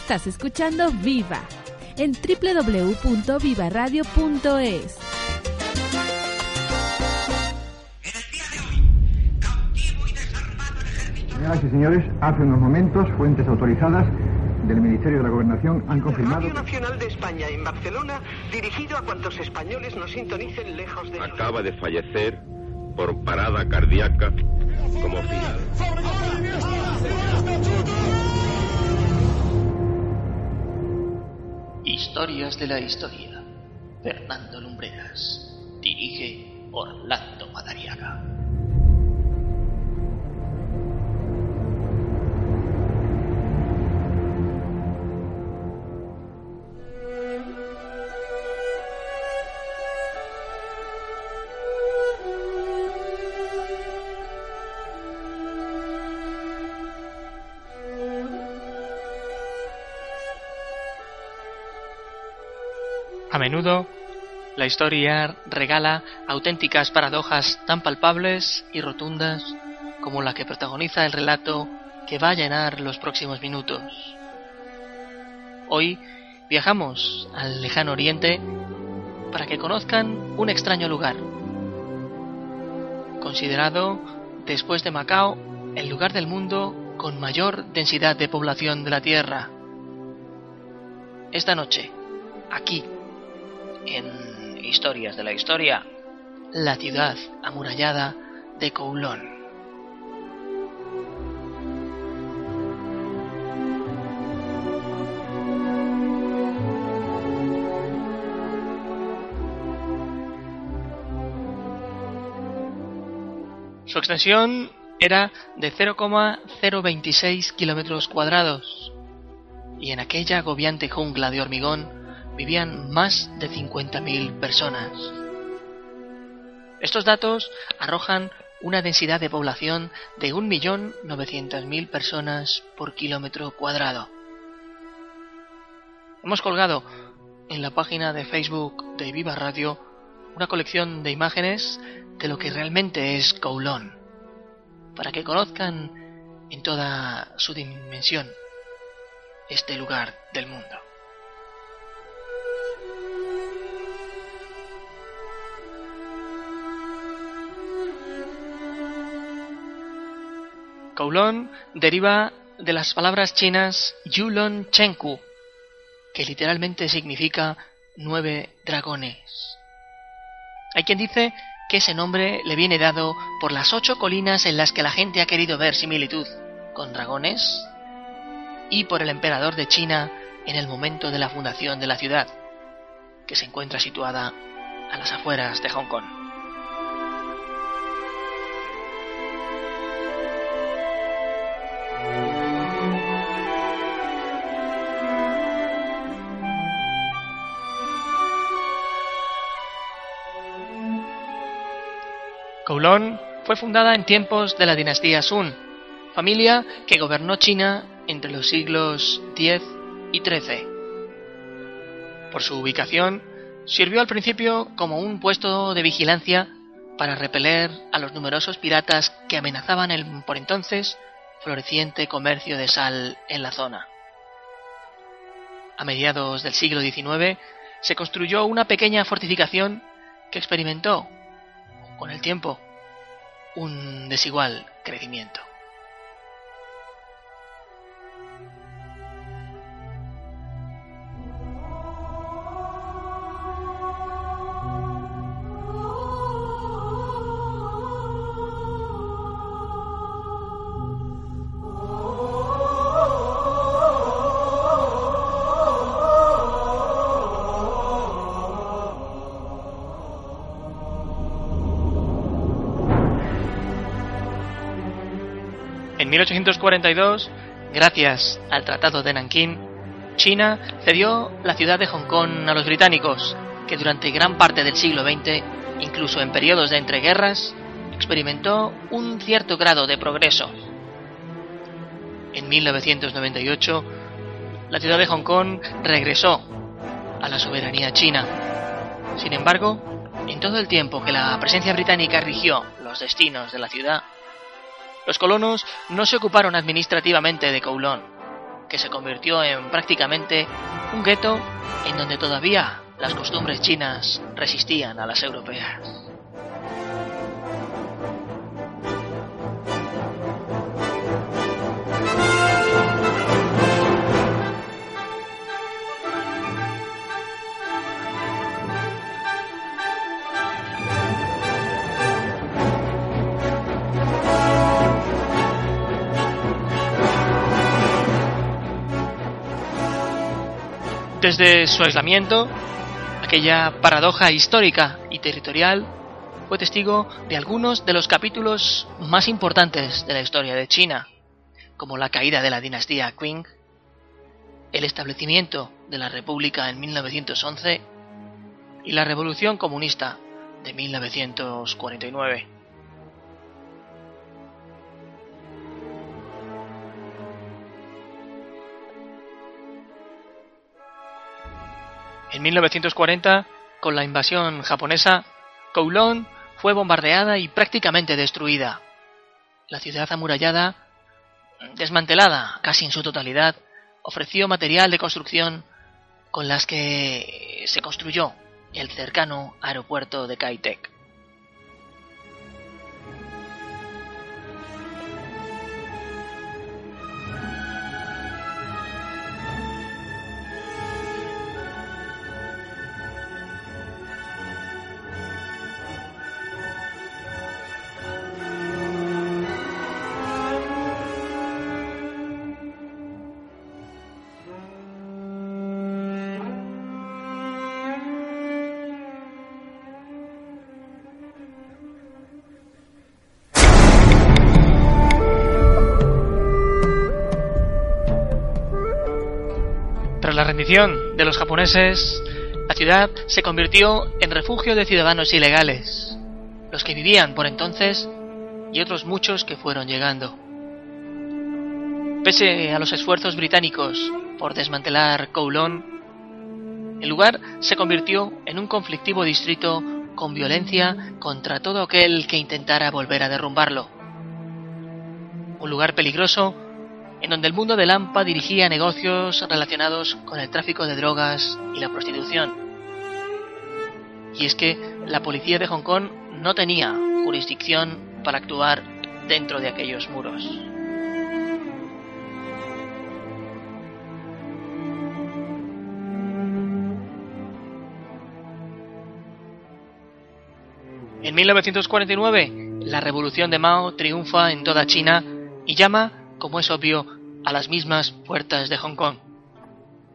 Estás escuchando Viva en www.vivaradio.es. Señoras y señores, hace unos momentos fuentes autorizadas del Ministerio de la Gobernación han confirmado. Radio Nacional de España en Barcelona, dirigido a cuantos españoles nos sintonicen lejos de. Acaba de fallecer por parada cardíaca como final. Historias de la historia. Fernando Lumbreras. Dirige Orlando Madariaga. A menudo, la historia regala auténticas paradojas tan palpables y rotundas como la que protagoniza el relato que va a llenar los próximos minutos. Hoy viajamos al lejano oriente para que conozcan un extraño lugar, considerado, después de Macao, el lugar del mundo con mayor densidad de población de la Tierra. Esta noche, aquí, en Historias de la Historia, la ciudad amurallada de Kowloon. Su extensión era de 0,026 kilómetros cuadrados y en aquella agobiante jungla de hormigón vivían más de 50.000 personas. Estos datos arrojan una densidad de población de 1.900.000 personas por kilómetro cuadrado. Hemos colgado en la página de Facebook de Viva Radio una colección de imágenes de lo que realmente es Kowloon, para que conozcan en toda su dimensión este lugar del mundo. Kowloon deriva de las palabras chinas Yulon Chenku, que literalmente significa nueve dragones. Hay quien dice que ese nombre le viene dado por las ocho colinas en las que la gente ha querido ver similitud con dragones y por el emperador de China en el momento de la fundación de la ciudad, que se encuentra situada a las afueras de Hong Kong. Kowloon fue fundada en tiempos de la dinastía Sun, familia que gobernó China entre los siglos X y XIII. Por su ubicación, sirvió al principio como un puesto de vigilancia para repeler a los numerosos piratas que amenazaban el por entonces floreciente comercio de sal en la zona. A mediados del siglo XIX se construyó una pequeña fortificación que experimentó, con el tiempo, un desigual crecimiento. En 1842, gracias al Tratado de Nankín, China cedió la ciudad de Hong Kong a los británicos, que durante gran parte del siglo XX, incluso en periodos de entreguerras, experimentó un cierto grado de progreso. En 1998, la ciudad de Hong Kong regresó a la soberanía china. Sin embargo, en todo el tiempo que la presencia británica rigió los destinos de la ciudad, los colonos no se ocuparon administrativamente de Kowloon, que se convirtió en prácticamente un gueto en donde todavía las costumbres chinas resistían a las europeas. Desde su aislamiento, aquella paradoja histórica y territorial fue testigo de algunos de los capítulos más importantes de la historia de China, como la caída de la dinastía Qing, el establecimiento de la República en 1911 y la Revolución Comunista de 1949. En 1940, con la invasión japonesa, Kowloon fue bombardeada y prácticamente destruida. La ciudad amurallada, desmantelada casi en su totalidad, ofreció material de construcción con las que se construyó el cercano aeropuerto de Kai la rendición de los japoneses, la ciudad se convirtió en refugio de ciudadanos ilegales, los que vivían por entonces y otros muchos que fueron llegando. Pese a los esfuerzos británicos por desmantelar Kowloon, el lugar se convirtió en un conflictivo distrito con violencia contra todo aquel que intentara volver a derrumbarlo. Un lugar peligroso en donde el mundo de Lampa dirigía negocios relacionados con el tráfico de drogas y la prostitución. Y es que la policía de Hong Kong no tenía jurisdicción para actuar dentro de aquellos muros. En 1949, la revolución de Mao triunfa en toda China y llama como es obvio, a las mismas puertas de Hong Kong.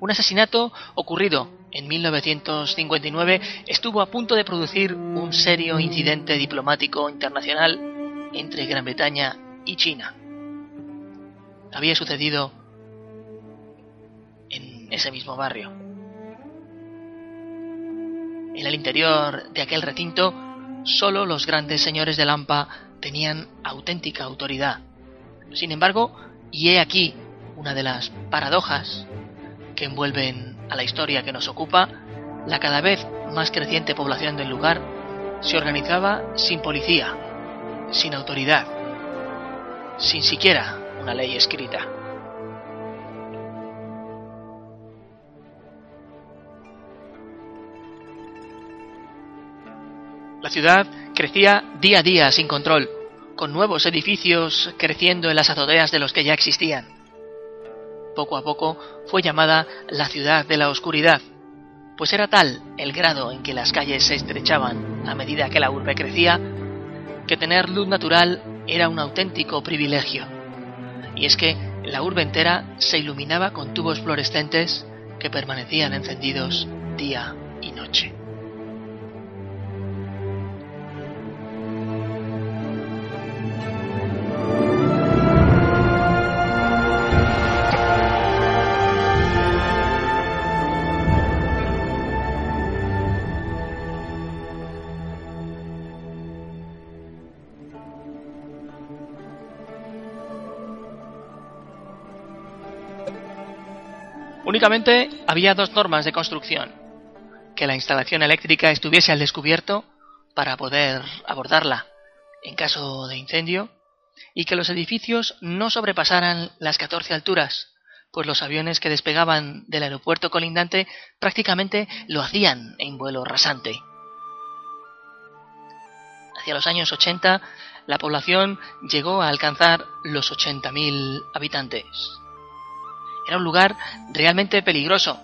Un asesinato ocurrido en 1959 estuvo a punto de producir un serio incidente diplomático internacional entre Gran Bretaña y China. Había sucedido en ese mismo barrio. En el interior de aquel recinto, solo los grandes señores de Lampa tenían auténtica autoridad sin embargo, y he aquí una de las paradojas que envuelven a la historia que nos ocupa, la cada vez más creciente población del lugar se organizaba sin policía, sin autoridad, sin siquiera una ley escrita. La ciudad crecía día a día sin control, con nuevos edificios creciendo en las azoteas de los que ya existían. Poco a poco fue llamada la ciudad de la oscuridad, pues era tal el grado en que las calles se estrechaban a medida que la urbe crecía, que tener luz natural era un auténtico privilegio. Y es que la urbe entera se iluminaba con tubos fluorescentes que permanecían encendidos día y noche. Únicamente había dos normas de construcción. Que la instalación eléctrica estuviese al descubierto para poder abordarla en caso de incendio y que los edificios no sobrepasaran las 14 alturas, pues los aviones que despegaban del aeropuerto colindante prácticamente lo hacían en vuelo rasante. Hacia los años 80, la población llegó a alcanzar los 80.000 habitantes. Era un lugar realmente peligroso,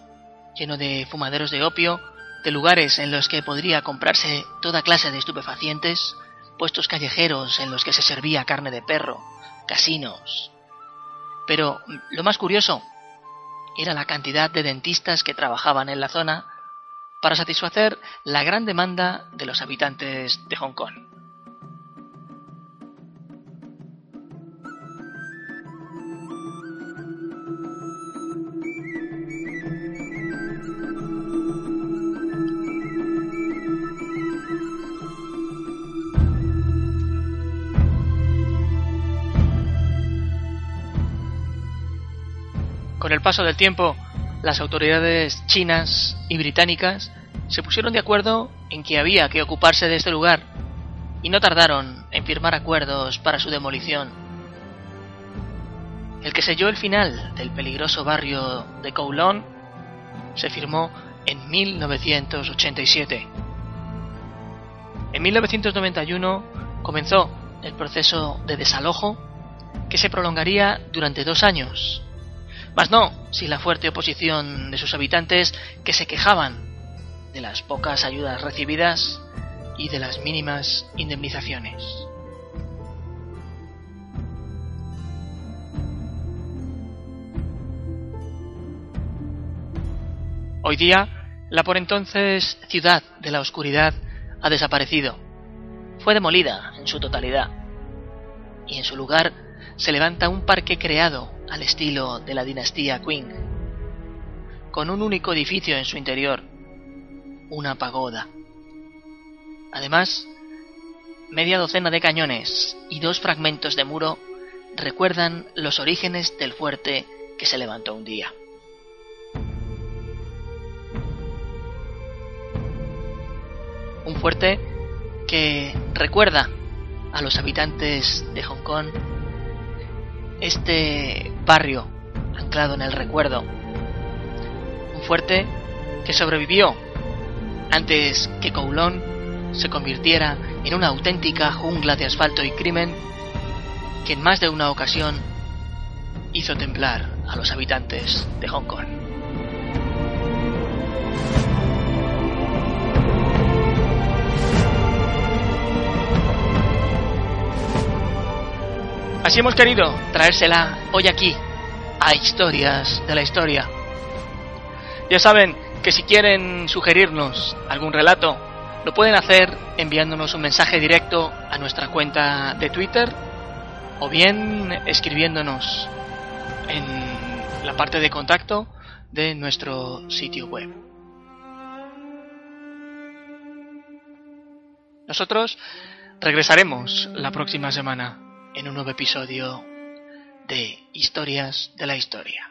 lleno de fumaderos de opio, de lugares en los que podría comprarse toda clase de estupefacientes, puestos callejeros en los que se servía carne de perro, casinos. Pero lo más curioso era la cantidad de dentistas que trabajaban en la zona para satisfacer la gran demanda de los habitantes de Hong Kong. Con el paso del tiempo, las autoridades chinas y británicas se pusieron de acuerdo en que había que ocuparse de este lugar y no tardaron en firmar acuerdos para su demolición. El que selló el final del peligroso barrio de Kowloon se firmó en 1987. En 1991 comenzó el proceso de desalojo que se prolongaría durante dos años mas no sin la fuerte oposición de sus habitantes que se quejaban de las pocas ayudas recibidas y de las mínimas indemnizaciones. Hoy día, la por entonces ciudad de la oscuridad ha desaparecido. Fue demolida en su totalidad. Y en su lugar se levanta un parque creado al estilo de la dinastía Qing, con un único edificio en su interior, una pagoda. Además, media docena de cañones y dos fragmentos de muro recuerdan los orígenes del fuerte que se levantó un día. Un fuerte que recuerda a los habitantes de Hong Kong este barrio anclado en el recuerdo. Un fuerte que sobrevivió antes que Kowloon se convirtiera en una auténtica jungla de asfalto y crimen que en más de una ocasión hizo temblar a los habitantes de Hong Kong. Así hemos querido traérsela hoy aquí, a Historias de la Historia. Ya saben que si quieren sugerirnos algún relato, lo pueden hacer enviándonos un mensaje directo a nuestra cuenta de Twitter o bien escribiéndonos en la parte de contacto de nuestro sitio web. Nosotros regresaremos la próxima semana en un nuevo episodio de Historias de la Historia.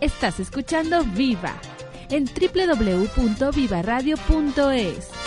Estás escuchando Viva en www.vivaradio.es.